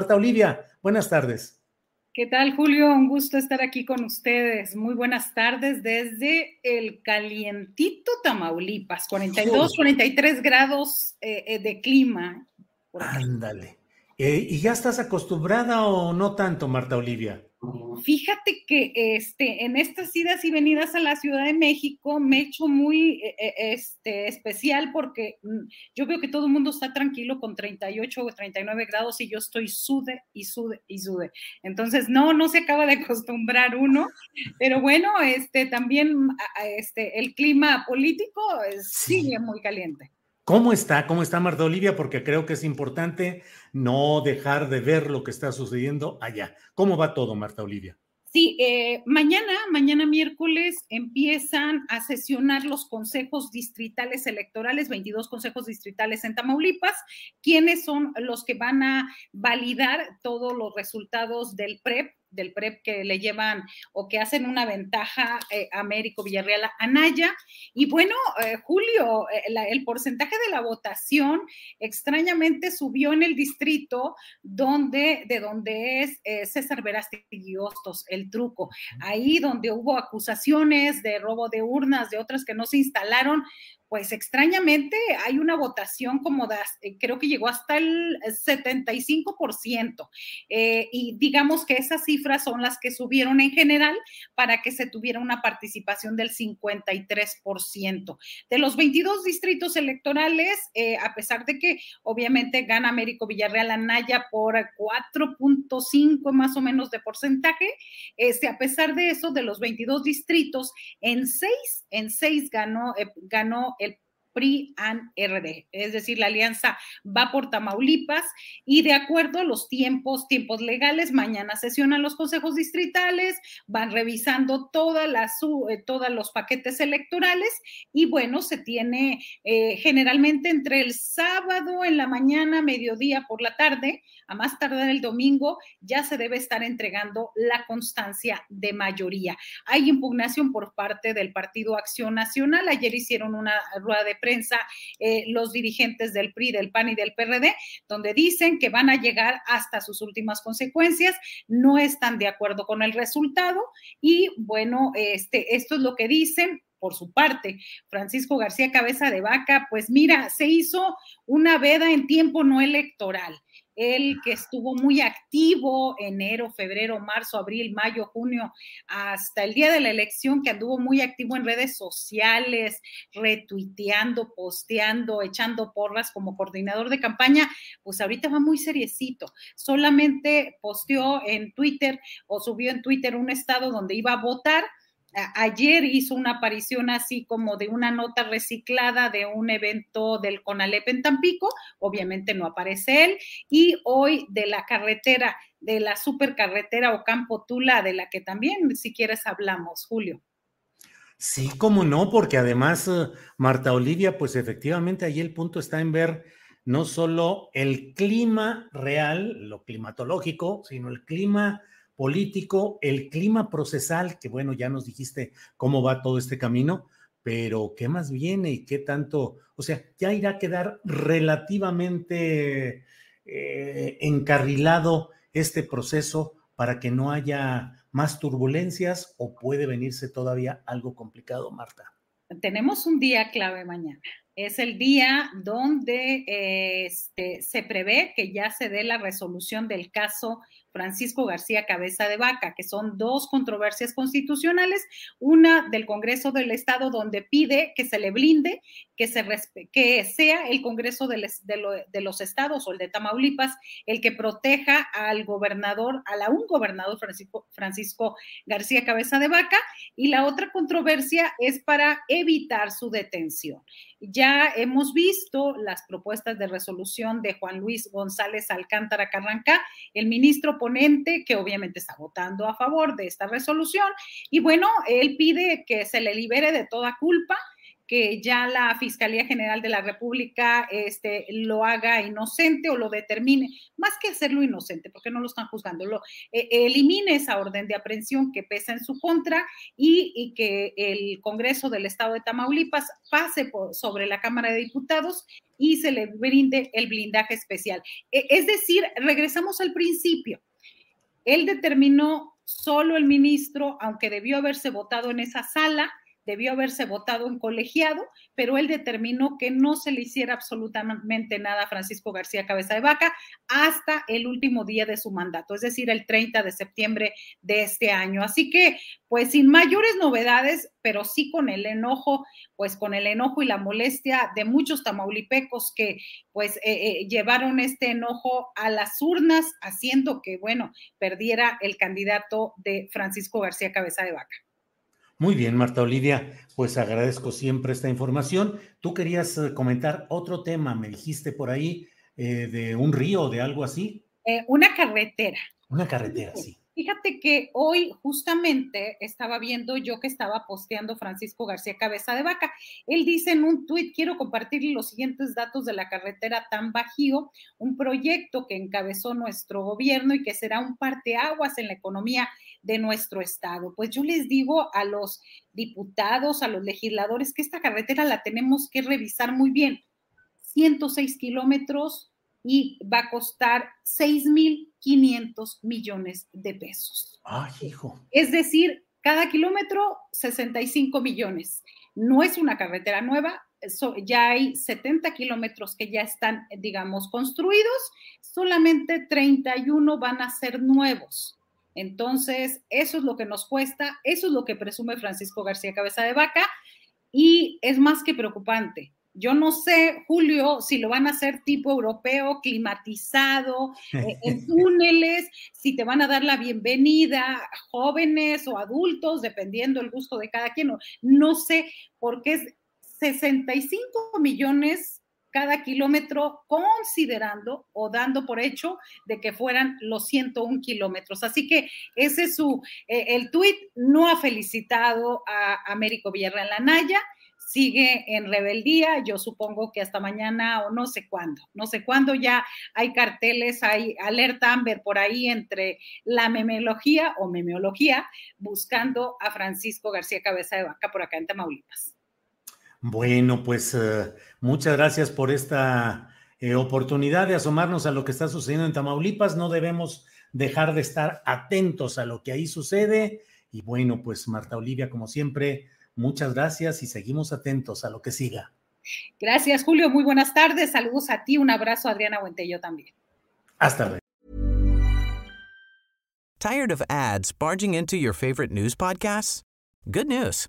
Marta Olivia, buenas tardes. ¿Qué tal, Julio? Un gusto estar aquí con ustedes. Muy buenas tardes desde el calientito Tamaulipas, 42, 43 grados eh, eh, de clima. Ándale. Eh, ¿Y ya estás acostumbrada o no tanto, Marta Olivia? Fíjate que este, en estas idas y venidas a la Ciudad de México me he hecho muy eh, eh, este, especial porque mm, yo veo que todo el mundo está tranquilo con 38 o 39 grados y yo estoy sude y sude y sude. Entonces, no, no se acaba de acostumbrar uno, pero bueno, este, también este, el clima político sigue muy caliente. ¿Cómo está? ¿Cómo está Marta Olivia? Porque creo que es importante no dejar de ver lo que está sucediendo allá. ¿Cómo va todo, Marta Olivia? Sí, eh, mañana, mañana miércoles empiezan a sesionar los consejos distritales electorales, 22 consejos distritales en Tamaulipas, ¿Quiénes son los que van a validar todos los resultados del PREP del PREP que le llevan o que hacen una ventaja eh, a Américo Villarreal a Anaya. Y bueno, eh, Julio, eh, el porcentaje de la votación extrañamente subió en el distrito donde, de donde es César Verástegui Hostos, el truco. Ahí donde hubo acusaciones de robo de urnas, de otras que no se instalaron, pues extrañamente hay una votación como eh, creo que llegó hasta el 75%. Eh, y digamos que esas son las que subieron en general para que se tuviera una participación del 53%. De los 22 distritos electorales, eh, a pesar de que obviamente gana Américo Villarreal Anaya por 4.5 más o menos de porcentaje, este, a pesar de eso, de los 22 distritos, en seis, en seis ganó, ganó el PRI-AN-RD, es decir, la alianza va por Tamaulipas y de acuerdo a los tiempos, tiempos legales, mañana sesionan los consejos distritales, van revisando todas las, eh, todos los paquetes electorales y bueno, se tiene eh, generalmente entre el sábado en la mañana, mediodía por la tarde, a más tardar el domingo, ya se debe estar entregando la constancia de mayoría. Hay impugnación por parte del Partido Acción Nacional, ayer hicieron una rueda de prensa eh, los dirigentes del PRI, del PAN y del PRD, donde dicen que van a llegar hasta sus últimas consecuencias, no están de acuerdo con el resultado y bueno, este, esto es lo que dicen. Por su parte, Francisco García Cabeza de Vaca, pues mira, se hizo una veda en tiempo no electoral él que estuvo muy activo enero, febrero, marzo, abril, mayo, junio, hasta el día de la elección, que anduvo muy activo en redes sociales, retuiteando, posteando, echando porras como coordinador de campaña, pues ahorita va muy seriecito. Solamente posteó en Twitter o subió en Twitter un estado donde iba a votar ayer hizo una aparición así como de una nota reciclada de un evento del CONALEP en Tampico, obviamente no aparece él, y hoy de la carretera, de la supercarretera o Campo Tula, de la que también, si quieres, hablamos, Julio. Sí, cómo no, porque además, eh, Marta Olivia, pues efectivamente ahí el punto está en ver no solo el clima real, lo climatológico, sino el clima político, el clima procesal, que bueno, ya nos dijiste cómo va todo este camino, pero ¿qué más viene y qué tanto? O sea, ya irá a quedar relativamente eh, encarrilado este proceso para que no haya más turbulencias o puede venirse todavía algo complicado, Marta. Tenemos un día clave mañana es el día donde este, se prevé que ya se dé la resolución del caso Francisco García Cabeza de Vaca, que son dos controversias constitucionales, una del Congreso del Estado donde pide que se le blinde, que, se que sea el Congreso de, los Estados o el de Tamaulipas el que proteja al gobernador, a un gobernador Francisco García Cabeza de Vaca, y la otra controversia es para evitar su detención. Ya hemos visto las propuestas de resolución de Juan Luis González Alcántara Carranca, el ministro ponente, que obviamente está votando a favor de esta resolución. Y bueno, él pide que se le libere de toda culpa que ya la Fiscalía General de la República este, lo haga inocente o lo determine, más que hacerlo inocente, porque no lo están juzgando, lo, eh, elimine esa orden de aprehensión que pesa en su contra y, que el Congreso del Estado de Tamaulipas pase por, sobre la Cámara de Diputados y se le brinde el blindaje especial. E, es decir, regresamos al principio. Él determinó solo el ministro, aunque debió haberse votado en esa sala, debió haberse votado en colegiado, pero él determinó que no se le hiciera absolutamente nada a Francisco García Cabeza de Vaca hasta el último día de su mandato, es decir, el 30 de septiembre de este año. Así que, pues sin mayores novedades, pero sí con el enojo, pues con el enojo y la molestia de muchos tamaulipecos que pues eh, eh, llevaron este enojo a las urnas, haciendo que, bueno, perdiera el candidato de Francisco García Cabeza de Vaca. Muy bien, Marta Olivia, pues agradezco siempre esta información. Tú querías eh, comentar otro tema, me dijiste por ahí, eh, de un río, de algo así. Eh, una carretera. Una carretera, sí. Fíjate que hoy justamente estaba viendo yo que estaba posteando Francisco García Cabeza de Vaca. Él dice en un tuit, quiero compartir los siguientes datos de la carretera Tan Bajío, un proyecto que encabezó nuestro gobierno y que será un parteaguas en la economía de nuestro estado. Pues yo les digo a los diputados, a los legisladores, que esta carretera la tenemos que revisar muy bien. 106 kilómetros y va a costar 6.500 millones de pesos. ¡Ay, hijo! Es decir, cada kilómetro 65 millones. No es una carretera nueva, ya hay 70 kilómetros que ya están, digamos, construidos, solamente 31 van a ser nuevos. Entonces, eso es lo que nos cuesta, eso es lo que presume Francisco García Cabeza de Vaca y es más que preocupante. Yo no sé, Julio, si lo van a hacer tipo europeo, climatizado, eh, en túneles, si te van a dar la bienvenida jóvenes o adultos, dependiendo el gusto de cada quien. No, no sé, porque es 65 millones cada kilómetro, considerando o dando por hecho de que fueran los 101 kilómetros. Así que ese es su, eh, el tuit no ha felicitado a Américo Villarreal Naya, sigue en rebeldía, yo supongo que hasta mañana o no sé cuándo, no sé cuándo ya hay carteles, hay alerta Amber por ahí entre la memeología o memeología buscando a Francisco García Cabeza de Vaca por acá en Tamaulipas. Bueno, pues eh, muchas gracias por esta eh, oportunidad de asomarnos a lo que está sucediendo en Tamaulipas. No debemos dejar de estar atentos a lo que ahí sucede. Y bueno, pues Marta Olivia, como siempre, muchas gracias y seguimos atentos a lo que siga. Gracias, Julio. Muy buenas tardes. Saludos a ti. Un abrazo, Adriana Buentello también. Hasta luego. Tired of ads barging into your favorite news podcasts? Good news.